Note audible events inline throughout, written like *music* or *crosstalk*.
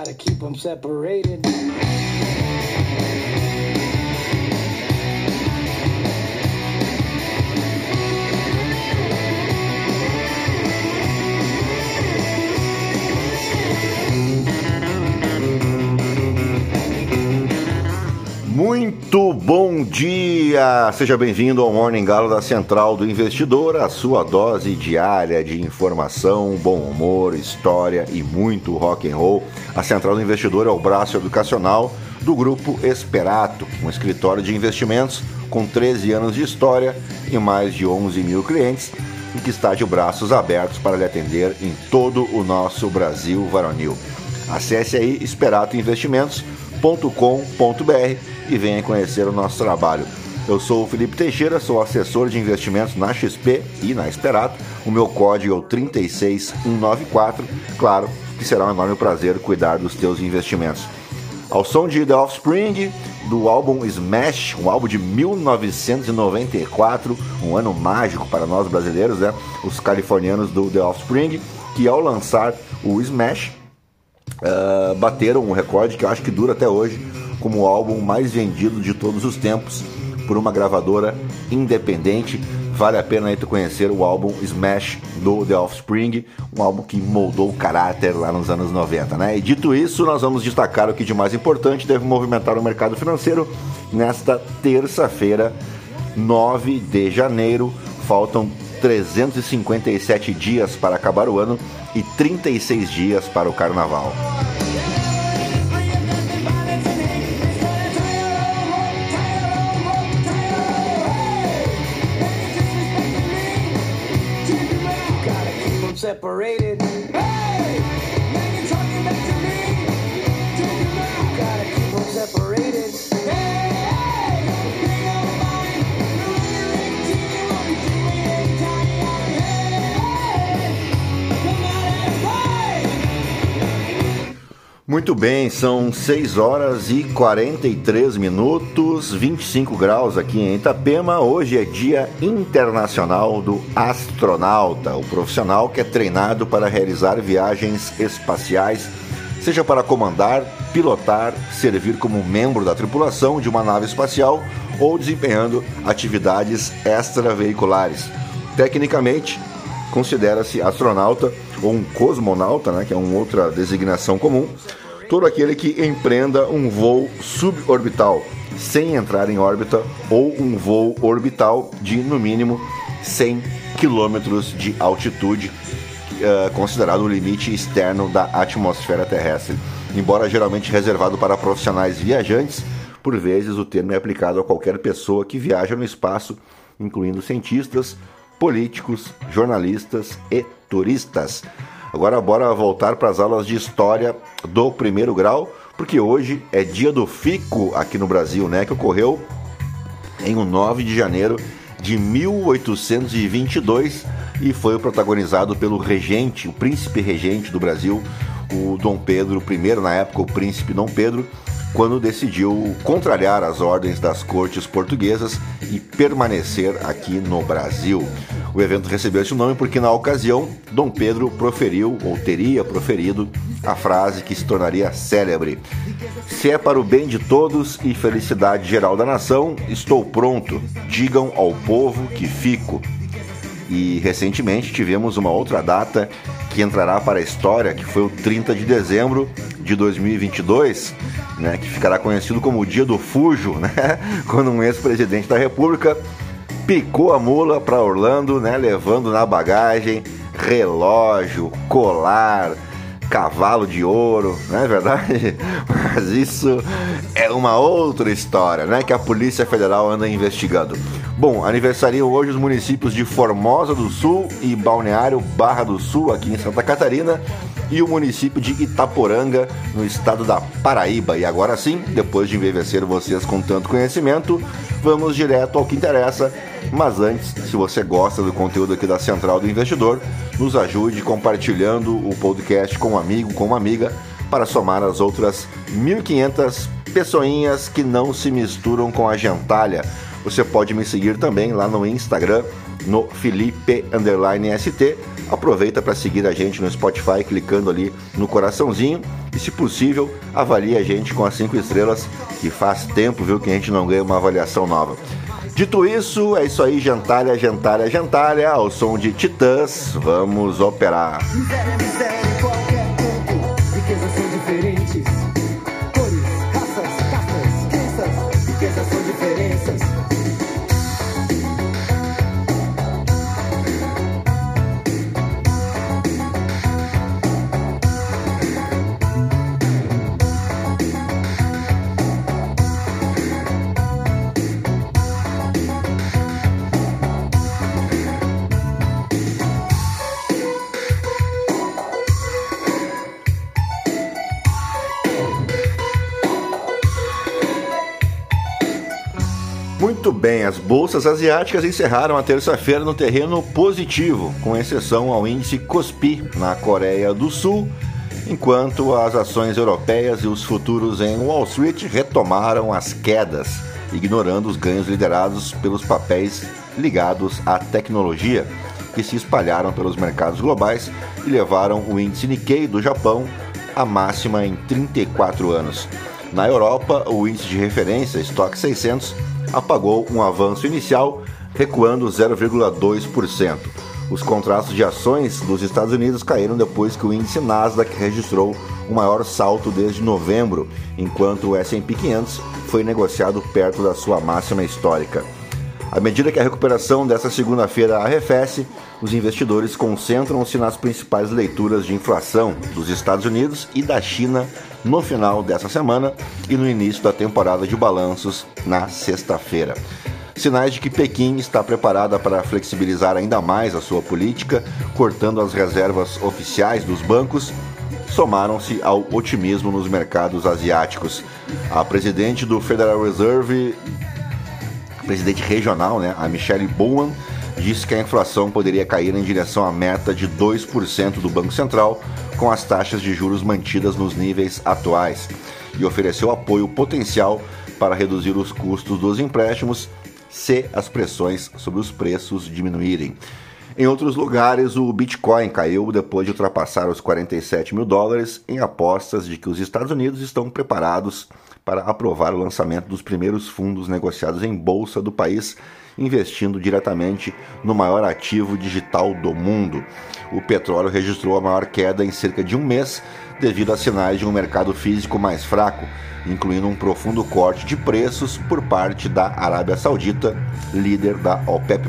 Gotta keep them separated. Muito bom dia! Seja bem-vindo ao Morning Galo da Central do Investidor, a sua dose diária de informação, bom humor, história e muito rock and roll. A Central do Investidor é o braço educacional do grupo Esperato, um escritório de investimentos com 13 anos de história e mais de 11 mil clientes, e que está de braços abertos para lhe atender em todo o nosso Brasil varonil. Acesse aí esperatoinvestimentos.com.br e venha conhecer o nosso trabalho. Eu sou o Felipe Teixeira, sou assessor de investimentos na XP e na Esperato. O meu código é o 36194. Claro que será um enorme prazer cuidar dos teus investimentos. Ao som de The Offspring, do álbum Smash, um álbum de 1994, um ano mágico para nós brasileiros, né? Os californianos do The Offspring, que ao lançar o Smash, uh, bateram um recorde que eu acho que dura até hoje, como o álbum mais vendido de todos os tempos por uma gravadora independente. Vale a pena aí tu conhecer o álbum Smash do The Offspring, um álbum que moldou o caráter lá nos anos 90, né? E dito isso, nós vamos destacar o que de mais importante deve movimentar o mercado financeiro nesta terça-feira, 9 de janeiro. Faltam 357 dias para acabar o ano e 36 dias para o carnaval. separated. Muito bem, são 6 horas e 43 minutos, 25 graus aqui em Itapema. Hoje é Dia Internacional do Astronauta, o profissional que é treinado para realizar viagens espaciais, seja para comandar, pilotar, servir como membro da tripulação de uma nave espacial ou desempenhando atividades extraveiculares. Tecnicamente, considera-se astronauta ou um cosmonauta, né, que é uma outra designação comum, todo aquele que empreenda um voo suborbital sem entrar em órbita ou um voo orbital de no mínimo 100 km de altitude, uh, considerado o limite externo da atmosfera terrestre. Embora geralmente reservado para profissionais viajantes, por vezes o termo é aplicado a qualquer pessoa que viaja no espaço, incluindo cientistas, políticos, jornalistas e turistas. Agora bora voltar para as aulas de história do primeiro grau, porque hoje é dia do fico aqui no Brasil, né, que ocorreu em 9 de janeiro de 1822 e foi protagonizado pelo regente, o príncipe regente do Brasil, o Dom Pedro I, na época o príncipe Dom Pedro, quando decidiu contrariar as ordens das cortes portuguesas e permanecer aqui no Brasil. O evento recebeu esse nome porque, na ocasião, Dom Pedro proferiu, ou teria proferido, a frase que se tornaria célebre: Se é para o bem de todos e felicidade geral da nação, estou pronto. Digam ao povo que fico. E recentemente tivemos uma outra data que entrará para a história, que foi o 30 de dezembro de 2022, né, que ficará conhecido como o Dia do Fujo, né, *laughs* quando um ex-presidente da República picou a mula para Orlando, né, levando na bagagem relógio, colar, cavalo de ouro, não é verdade? *laughs* Mas isso é uma outra história, né? Que a Polícia Federal anda investigando. Bom, aniversariam hoje os municípios de Formosa do Sul e Balneário Barra do Sul, aqui em Santa Catarina, e o município de Itaporanga, no estado da Paraíba. E agora sim, depois de envelhecer vocês com tanto conhecimento, vamos direto ao que interessa. Mas antes, se você gosta do conteúdo aqui da Central do Investidor, nos ajude compartilhando o podcast com um amigo, com uma amiga, para somar as outras 1.500 pessoinhas que não se misturam com a gentalha. Você pode me seguir também lá no Instagram, no Felipe_ST aproveita para seguir a gente no Spotify clicando ali no coraçãozinho e, se possível, avalie a gente com as cinco estrelas, que faz tempo, viu, que a gente não ganha uma avaliação nova. Dito isso, é isso aí, gentalha, gentalha, gentalha, ao som de Titãs, vamos operar. Muito bem, as bolsas asiáticas encerraram a terça-feira no terreno positivo, com exceção ao índice Kospi na Coreia do Sul, enquanto as ações europeias e os futuros em Wall Street retomaram as quedas, ignorando os ganhos liderados pelos papéis ligados à tecnologia, que se espalharam pelos mercados globais e levaram o índice Nikkei do Japão à máxima em 34 anos. Na Europa, o índice de referência Stock 600 apagou um avanço inicial, recuando 0,2%. Os contratos de ações dos Estados Unidos caíram depois que o índice Nasdaq registrou o maior salto desde novembro, enquanto o S&P 500 foi negociado perto da sua máxima histórica. À medida que a recuperação dessa segunda-feira arrefece, os investidores concentram-se nas principais leituras de inflação dos Estados Unidos e da China no final dessa semana e no início da temporada de balanços na sexta-feira. Sinais de que Pequim está preparada para flexibilizar ainda mais a sua política, cortando as reservas oficiais dos bancos somaram-se ao otimismo nos mercados asiáticos. A presidente do Federal Reserve, presidente regional, né, a Michelle Bowman, disse que a inflação poderia cair em direção à meta de 2% do Banco Central, com as taxas de juros mantidas nos níveis atuais, e ofereceu apoio potencial para reduzir os custos dos empréstimos se as pressões sobre os preços diminuírem. Em outros lugares, o Bitcoin caiu depois de ultrapassar os 47 mil dólares em apostas de que os Estados Unidos estão preparados para aprovar o lançamento dos primeiros fundos negociados em bolsa do país, investindo diretamente no maior ativo digital do mundo. O petróleo registrou a maior queda em cerca de um mês devido a sinais de um mercado físico mais fraco, incluindo um profundo corte de preços por parte da Arábia Saudita, líder da OPEP+.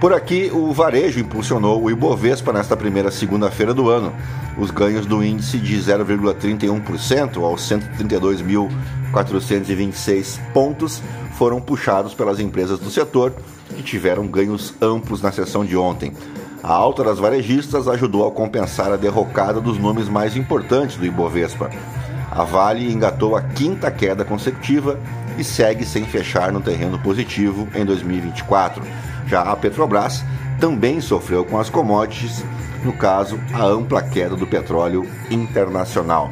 Por aqui, o varejo impulsionou o Ibovespa nesta primeira segunda-feira do ano. Os ganhos do índice de 0,31% aos 132.426 pontos foram puxados pelas empresas do setor, que tiveram ganhos amplos na sessão de ontem. A alta das varejistas ajudou a compensar a derrocada dos nomes mais importantes do Ibovespa. A Vale engatou a quinta queda consecutiva e segue sem fechar no terreno positivo em 2024. Já a Petrobras também sofreu com as commodities, no caso, a ampla queda do petróleo internacional.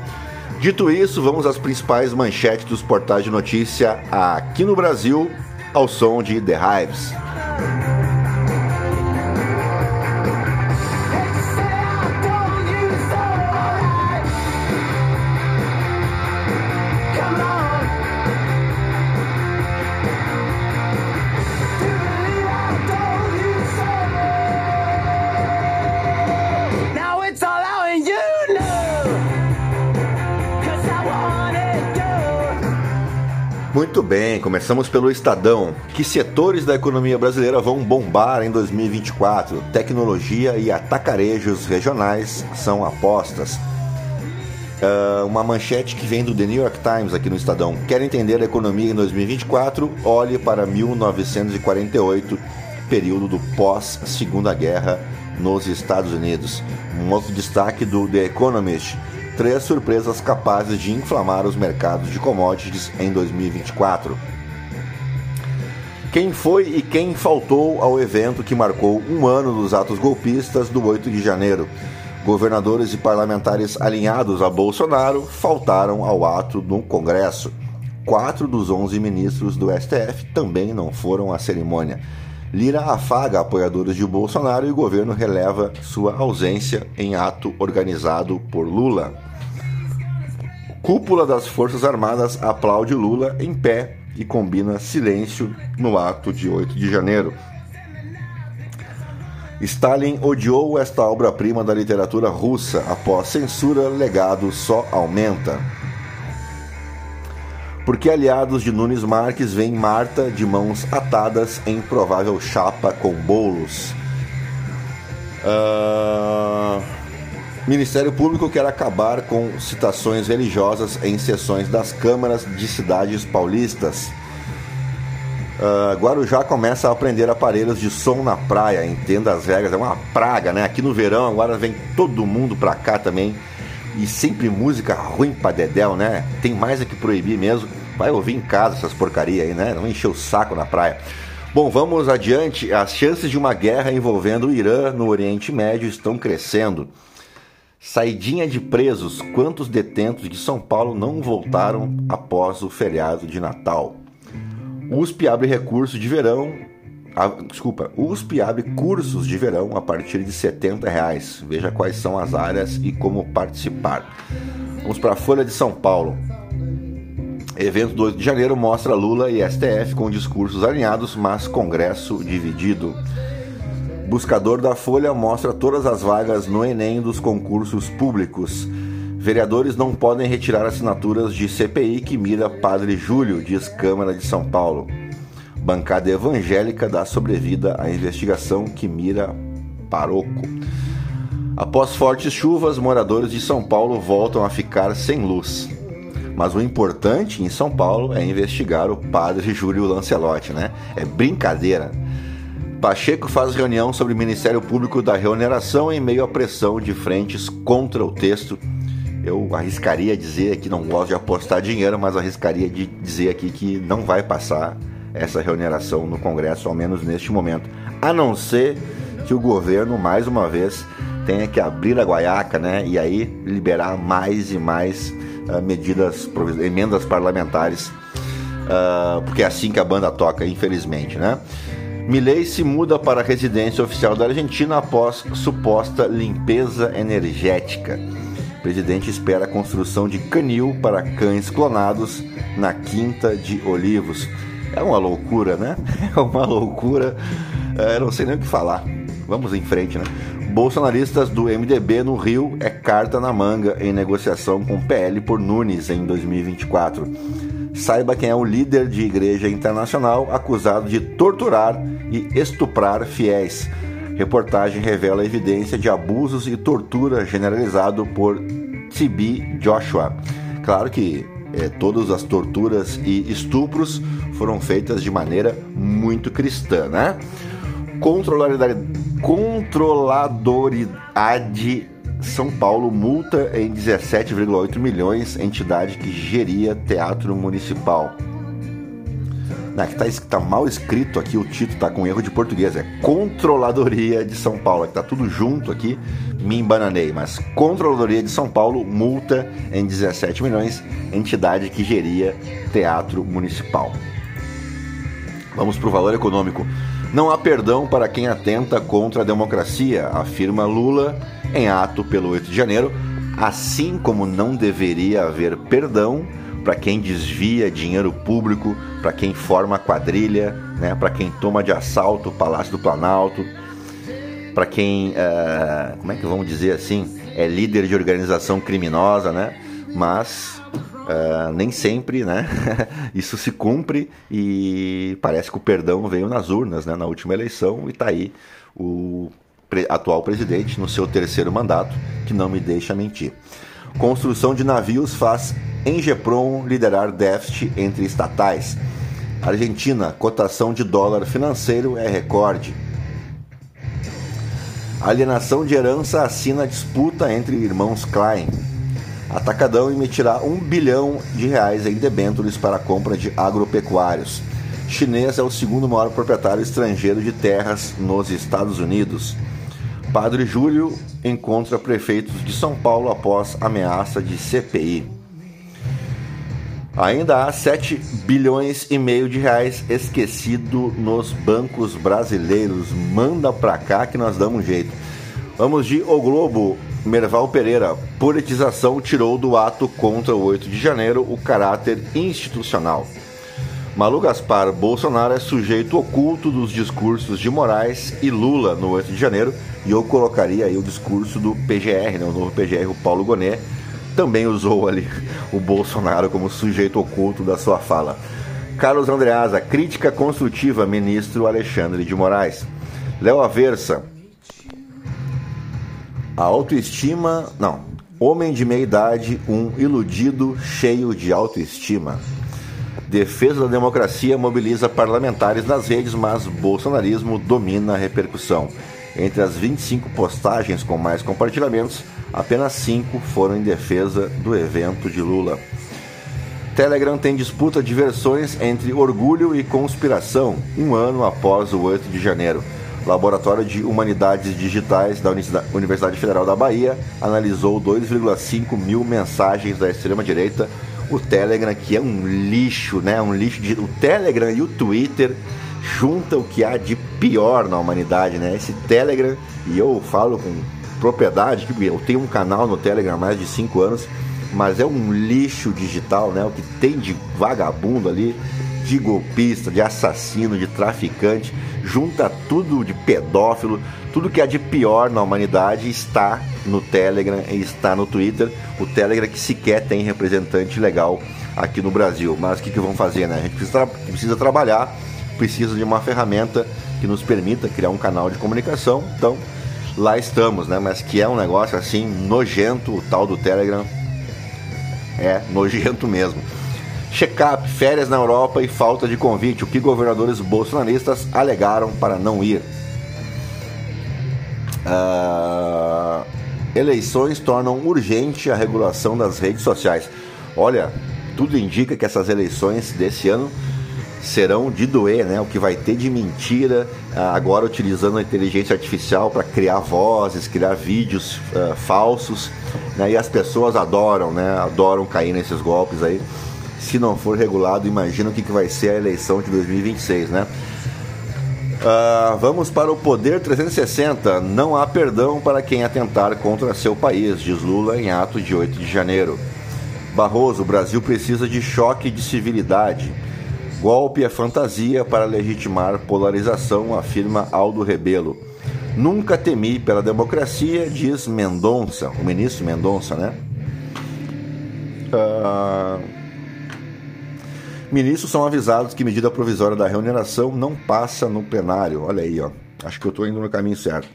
Dito isso, vamos às principais manchetes dos portais de notícia aqui no Brasil, ao som de The Hives. Muito bem, começamos pelo Estadão. Que setores da economia brasileira vão bombar em 2024? Tecnologia e atacarejos regionais são apostas. Ah, uma manchete que vem do The New York Times aqui no Estadão. Quer entender a economia em 2024? Olhe para 1948, período do pós-Segunda Guerra nos Estados Unidos. Um outro destaque do The Economist. Três surpresas capazes de inflamar os mercados de commodities em 2024. Quem foi e quem faltou ao evento que marcou um ano dos atos golpistas do 8 de janeiro? Governadores e parlamentares alinhados a Bolsonaro faltaram ao ato no Congresso. Quatro dos 11 ministros do STF também não foram à cerimônia. Lira afaga apoiadores de Bolsonaro e o governo releva sua ausência em ato organizado por Lula. Cúpula das Forças Armadas aplaude Lula em pé e combina silêncio no ato de 8 de janeiro. Stalin odiou esta obra-prima da literatura russa. Após censura, legado só aumenta. Porque aliados de Nunes Marques veem Marta de mãos atadas em provável chapa com bolos. Uh... Ministério Público quer acabar com citações religiosas em sessões das câmaras de cidades paulistas. Uh, Guarujá começa a aprender aparelhos de som na praia, entenda as regras, é uma praga, né? Aqui no verão agora vem todo mundo pra cá também e sempre música ruim pra dedéu, né? Tem mais é que proibir mesmo. Vai ouvir em casa essas porcaria aí, né? Não encher o saco na praia. Bom, vamos adiante. As chances de uma guerra envolvendo o Irã no Oriente Médio estão crescendo. Saidinha de presos. Quantos detentos de São Paulo não voltaram após o feriado de Natal? USP abre recurso de verão. A, desculpa, USP abre cursos de verão a partir de 70 reais. Veja quais são as áreas e como participar. Vamos para a Folha de São Paulo. Evento 2 de janeiro mostra Lula e STF com discursos alinhados, mas Congresso dividido. Buscador da Folha mostra todas as vagas no Enem dos concursos públicos. Vereadores não podem retirar assinaturas de CPI que mira Padre Júlio, diz Câmara de São Paulo. Bancada evangélica dá sobrevida à investigação que mira Paroco. Após fortes chuvas, moradores de São Paulo voltam a ficar sem luz. Mas o importante em São Paulo é investigar o padre Júlio Lancelotti, né? É brincadeira. Pacheco faz reunião sobre o Ministério Público da Reoneração em meio à pressão de frentes contra o texto eu arriscaria dizer que não gosto de apostar dinheiro, mas arriscaria de dizer aqui que não vai passar essa reoneração no Congresso, ao menos neste momento. A não ser que o governo, mais uma vez, tenha que abrir a guaiaca, né? E aí liberar mais e mais uh, medidas, emendas parlamentares, uh, porque é assim que a banda toca, infelizmente, né? Milley se muda para a residência oficial da Argentina após suposta limpeza energética presidente espera a construção de canil para cães clonados na Quinta de Olivos. É uma loucura, né? *laughs* É uma loucura. É, não sei nem o que falar. Vamos em frente, né? Bolsonaristas do MDB no Rio é carta na manga em negociação com PL por Nunes em 2024. Saiba quem é o líder de igreja internacional acusado de torturar e estuprar fiéis. Reportagem revela evidência de abusos e tortura generalizado por T.B. Joshua. Claro que é, todas as torturas e estupros foram feitas de maneira muito cristã, né? Controladoridade, controladoridade São Paulo multa em 17,8 milhões entidade que geria teatro municipal. Não, que tá, tá, mal escrito aqui, o título tá com erro de português. É Controladoria de São Paulo. É que tá tudo junto aqui, me embananei. Mas Controladoria de São Paulo multa em 17 milhões entidade que geria teatro municipal. Vamos para o valor econômico. Não há perdão para quem atenta contra a democracia, afirma Lula em ato pelo 8 de janeiro, assim como não deveria haver perdão para quem desvia dinheiro público, para quem forma quadrilha, né, para quem toma de assalto o Palácio do Planalto, para quem, uh, como é que vamos dizer assim, é líder de organização criminosa, né? Mas uh, nem sempre, né? *laughs* Isso se cumpre e parece que o perdão veio nas urnas, né? Na última eleição e está aí o atual presidente no seu terceiro mandato, que não me deixa mentir. Construção de navios faz Engepron liderar déficit entre estatais. Argentina, cotação de dólar financeiro é recorde. Alienação de herança assina disputa entre irmãos Klein. Atacadão emitirá um bilhão de reais em debêntures para compra de agropecuários. Chinês é o segundo maior proprietário estrangeiro de terras nos Estados Unidos. Padre Júlio encontra prefeitos de São Paulo após ameaça de CPI. Ainda há 7 bilhões e meio de reais esquecido nos bancos brasileiros. Manda pra cá que nós damos um jeito. Vamos de O Globo. Merval Pereira, politização tirou do ato contra o 8 de janeiro o caráter institucional. Malu Gaspar, Bolsonaro é sujeito oculto dos discursos de Moraes e Lula no 8 de janeiro, e eu colocaria aí o discurso do PGR, né, o novo PGR, o Paulo Gonet, também usou ali o Bolsonaro como sujeito oculto da sua fala. Carlos Andreasa, crítica construtiva, ministro Alexandre de Moraes. Léo Aversa, a autoestima. Não. Homem de meia idade, um iludido cheio de autoestima. Defesa da democracia mobiliza parlamentares nas redes, mas bolsonarismo domina a repercussão. Entre as 25 postagens com mais compartilhamentos, apenas 5 foram em defesa do evento de Lula. Telegram tem disputa de versões entre orgulho e conspiração, um ano após o 8 de janeiro. Laboratório de Humanidades Digitais da Universidade Federal da Bahia analisou 2,5 mil mensagens da extrema-direita. O Telegram, que é um lixo, né? Um lixo de... O Telegram e o Twitter junta o que há de pior na humanidade, né? Esse Telegram, e eu falo com propriedade, que eu tenho um canal no Telegram há mais de 5 anos, mas é um lixo digital, né? O que tem de vagabundo ali, de golpista, de assassino, de traficante, junta tudo de pedófilo, tudo que há de pior na humanidade está no Telegram e está no Twitter. O Telegram que sequer tem representante legal aqui no Brasil. Mas o que, que vão fazer, né? A gente precisa, precisa trabalhar precisa de uma ferramenta que nos permita criar um canal de comunicação. Então, lá estamos, né? Mas que é um negócio assim nojento, o tal do Telegram. É nojento mesmo. Check-up, férias na Europa e falta de convite. O que governadores bolsonaristas alegaram para não ir? Uh, eleições tornam urgente a regulação das redes sociais. Olha, tudo indica que essas eleições desse ano serão de doer, né? O que vai ter de mentira, ah, agora utilizando a inteligência artificial para criar vozes, criar vídeos uh, falsos, né? E as pessoas adoram, né? Adoram cair nesses golpes aí. Se não for regulado, imagina o que, que vai ser a eleição de 2026, né? Uh, vamos para o Poder 360. Não há perdão para quem atentar contra seu país, diz Lula em ato de 8 de janeiro. Barroso, o Brasil precisa de choque de civilidade. Golpe é fantasia para legitimar polarização, afirma Aldo Rebelo. Nunca temi pela democracia, diz Mendonça, o ministro Mendonça, né? Uh... Ministros são avisados que medida provisória da remuneração não passa no plenário. Olha aí, ó. Acho que eu estou indo no caminho certo.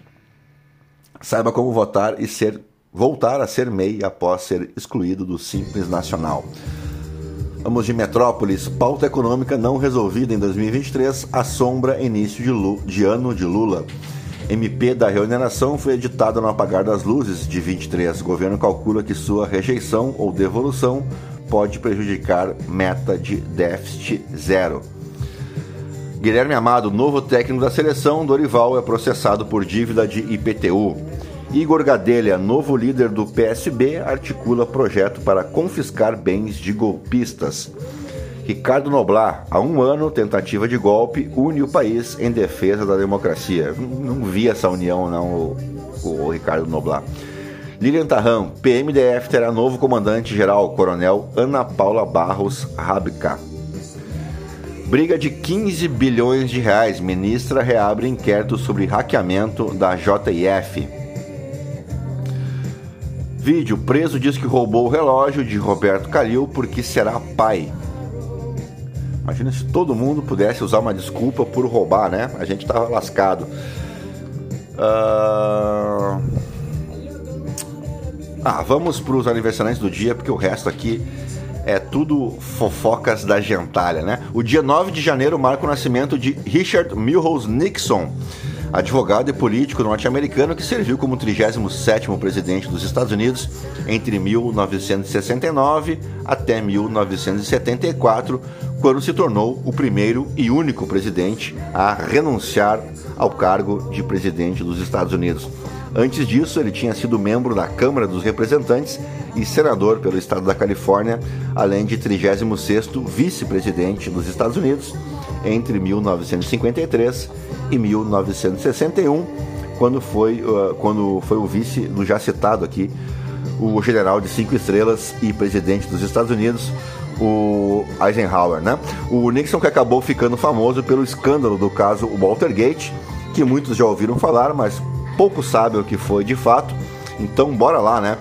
Saiba como votar e ser voltar a ser MEI após ser excluído do Simples Nacional. Vamos de Metrópolis. Pauta econômica não resolvida em 2023 assombra início de, de ano de Lula. MP da reoneração foi editada no apagar das luzes de 23. O governo calcula que sua rejeição ou devolução pode prejudicar meta de déficit zero. Guilherme Amado, novo técnico da seleção, Dorival é processado por dívida de IPTU. Igor Gadelha, novo líder do PSB, articula projeto para confiscar bens de golpistas. Ricardo Noblar, há um ano, tentativa de golpe, une o país em defesa da democracia. Não vi essa união, não, o, o Ricardo Noblar. Lilian Tarram, PMDF terá novo comandante-geral, Coronel Ana Paula Barros Rabka. Briga de 15 bilhões de reais. Ministra reabre inquérito sobre hackeamento da JIF. Vídeo: preso diz que roubou o relógio de Roberto Calil porque será pai. Imagina se todo mundo pudesse usar uma desculpa por roubar, né? A gente tava lascado. Uh... Ah, vamos para os aniversariantes do dia, porque o resto aqui é tudo fofocas da gentalha, né? O dia 9 de janeiro marca o nascimento de Richard Milhouse Nixon advogado e político norte-americano que serviu como 37º presidente dos Estados Unidos entre 1969 até 1974, quando se tornou o primeiro e único presidente a renunciar ao cargo de presidente dos Estados Unidos. Antes disso, ele tinha sido membro da Câmara dos Representantes e senador pelo estado da Califórnia, além de 36º vice-presidente dos Estados Unidos entre 1953 e 1961, quando foi, uh, quando foi o vice do já citado aqui, o general de cinco estrelas e presidente dos Estados Unidos, o Eisenhower, né? O Nixon que acabou ficando famoso pelo escândalo do caso Watergate, que muitos já ouviram falar, mas pouco sabem o que foi de fato. Então, bora lá, né?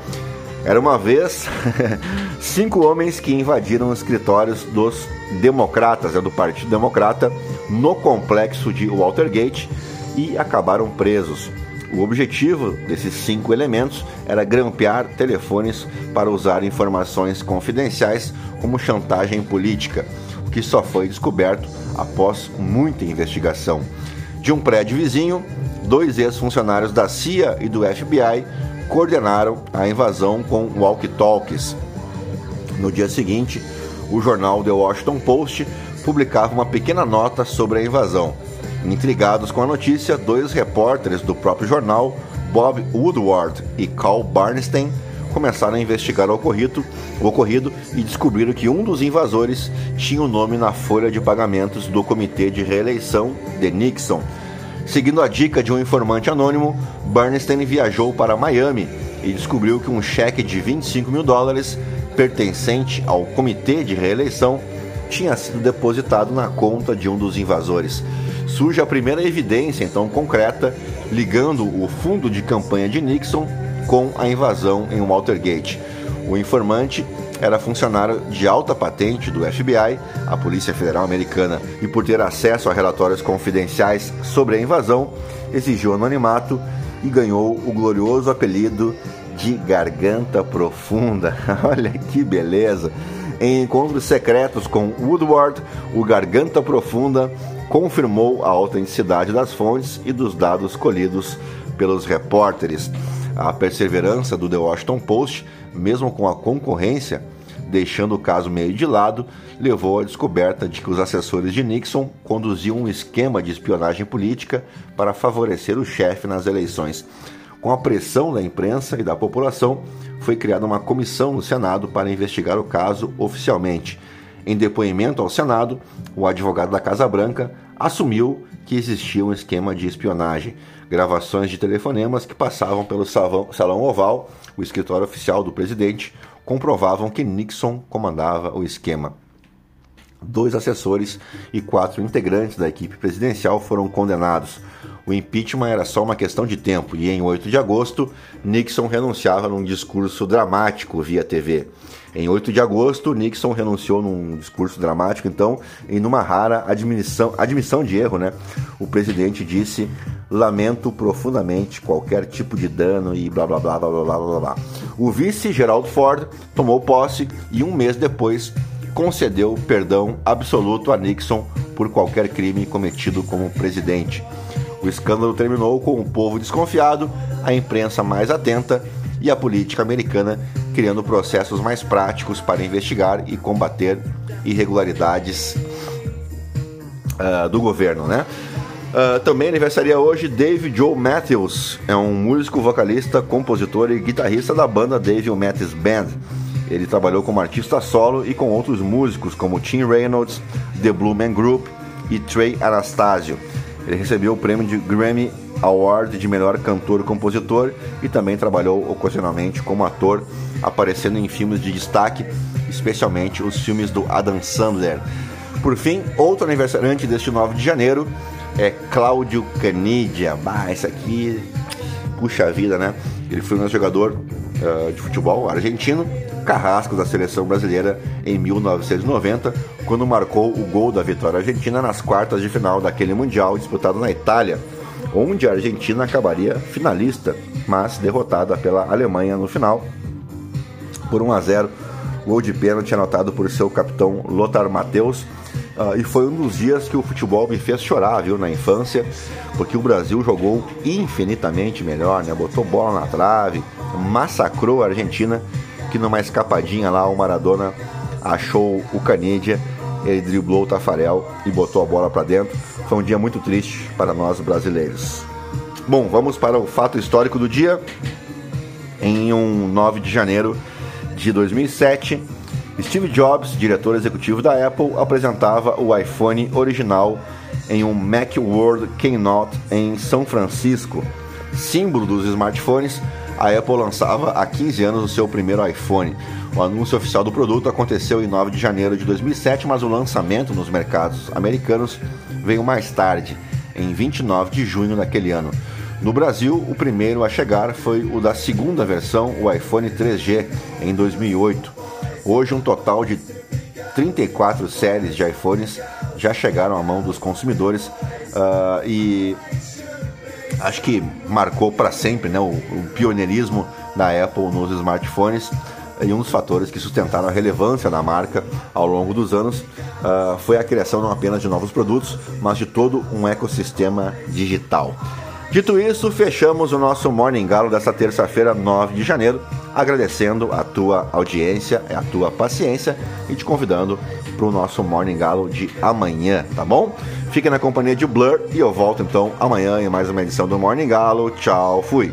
Era uma vez *laughs* cinco homens que invadiram os escritórios dos democratas, né, do Partido Democrata, no complexo de Watergate e acabaram presos. O objetivo desses cinco elementos era grampear telefones para usar informações confidenciais como chantagem política, o que só foi descoberto após muita investigação. De um prédio vizinho, dois ex-funcionários da CIA e do FBI coordenaram a invasão com walkie-talkies. No dia seguinte, o jornal The Washington Post publicava uma pequena nota sobre a invasão. Intrigados com a notícia, dois repórteres do próprio jornal, Bob Woodward e Carl Barnstein, começaram a investigar o ocorrido, o ocorrido e descobriram que um dos invasores tinha o um nome na folha de pagamentos do Comitê de Reeleição de Nixon. Seguindo a dica de um informante anônimo, Bernstein viajou para Miami e descobriu que um cheque de 25 mil dólares pertencente ao comitê de reeleição tinha sido depositado na conta de um dos invasores. Surge a primeira evidência, então, concreta, ligando o fundo de campanha de Nixon com a invasão em Watergate. O informante era funcionário de alta patente do FBI, a Polícia Federal Americana, e por ter acesso a relatórios confidenciais sobre a invasão, exigiu anonimato e ganhou o glorioso apelido de Garganta Profunda. *laughs* Olha que beleza! Em encontros secretos com Woodward, o Garganta Profunda confirmou a autenticidade das fontes e dos dados colhidos pelos repórteres. A perseverança do The Washington Post, mesmo com a concorrência, deixando o caso meio de lado, levou à descoberta de que os assessores de Nixon conduziam um esquema de espionagem política para favorecer o chefe nas eleições. Com a pressão da imprensa e da população, foi criada uma comissão no Senado para investigar o caso oficialmente. Em depoimento ao Senado, o advogado da Casa Branca assumiu que existia um esquema de espionagem. Gravações de telefonemas que passavam pelo Salão Oval, o escritório oficial do presidente, comprovavam que Nixon comandava o esquema. Dois assessores e quatro integrantes da equipe presidencial foram condenados. O impeachment era só uma questão de tempo e em 8 de agosto, Nixon renunciava num discurso dramático via TV. Em 8 de agosto, Nixon renunciou num discurso dramático, então, em uma rara admissão, admissão de erro, né? O presidente disse: "Lamento profundamente qualquer tipo de dano e blá blá blá blá blá blá blá". O vice Gerald Ford tomou posse e um mês depois concedeu perdão absoluto a Nixon por qualquer crime cometido como presidente. O escândalo terminou com o povo desconfiado, a imprensa mais atenta e a política americana criando processos mais práticos para investigar e combater irregularidades uh, do governo, né? Uh, também aniversaria hoje Dave Joe Matthews, é um músico, vocalista, compositor e guitarrista da banda Dave Matthews Band. Ele trabalhou como artista solo e com outros músicos como Tim Reynolds, The Blue Man Group e Trey Anastasio. Ele recebeu o prêmio de Grammy Award de melhor cantor-compositor e também trabalhou ocasionalmente como ator, aparecendo em filmes de destaque, especialmente os filmes do Adam Sandler. Por fim, outro aniversariante deste 9 de janeiro é Cláudio Canidia. Bah, esse aqui, puxa vida, né? Ele foi um jogador uh, de futebol argentino, carrasco da seleção brasileira em 1990, quando marcou o gol da vitória argentina nas quartas de final daquele Mundial disputado na Itália, onde a Argentina acabaria finalista, mas derrotada pela Alemanha no final por 1 a 0. Gol de pênalti anotado por seu capitão Lothar Matheus. Uh, e foi um dos dias que o futebol me fez chorar, viu, na infância, porque o Brasil jogou infinitamente melhor, né? Botou bola na trave, massacrou a Argentina que numa escapadinha lá o Maradona achou o Canidia, ele driblou o Tafarel e botou a bola para dentro. Foi um dia muito triste para nós brasileiros. Bom, vamos para o fato histórico do dia. Em um 9 de janeiro de 2007, Steve Jobs, diretor executivo da Apple, apresentava o iPhone original em um Macworld Keynote em São Francisco. Símbolo dos smartphones, a Apple lançava há 15 anos o seu primeiro iPhone. O anúncio oficial do produto aconteceu em 9 de janeiro de 2007, mas o lançamento nos mercados americanos veio mais tarde, em 29 de junho daquele ano. No Brasil, o primeiro a chegar foi o da segunda versão, o iPhone 3G, em 2008. Hoje, um total de 34 séries de iPhones já chegaram à mão dos consumidores uh, e acho que marcou para sempre né, o, o pioneirismo da Apple nos smartphones e um dos fatores que sustentaram a relevância da marca ao longo dos anos uh, foi a criação não apenas de novos produtos, mas de todo um ecossistema digital. Dito isso, fechamos o nosso Morning Galo dessa terça-feira, 9 de janeiro, agradecendo a tua audiência, a tua paciência e te convidando para o nosso Morning Galo de amanhã, tá bom? Fique na companhia de Blur e eu volto então amanhã em mais uma edição do Morning Galo. Tchau, fui!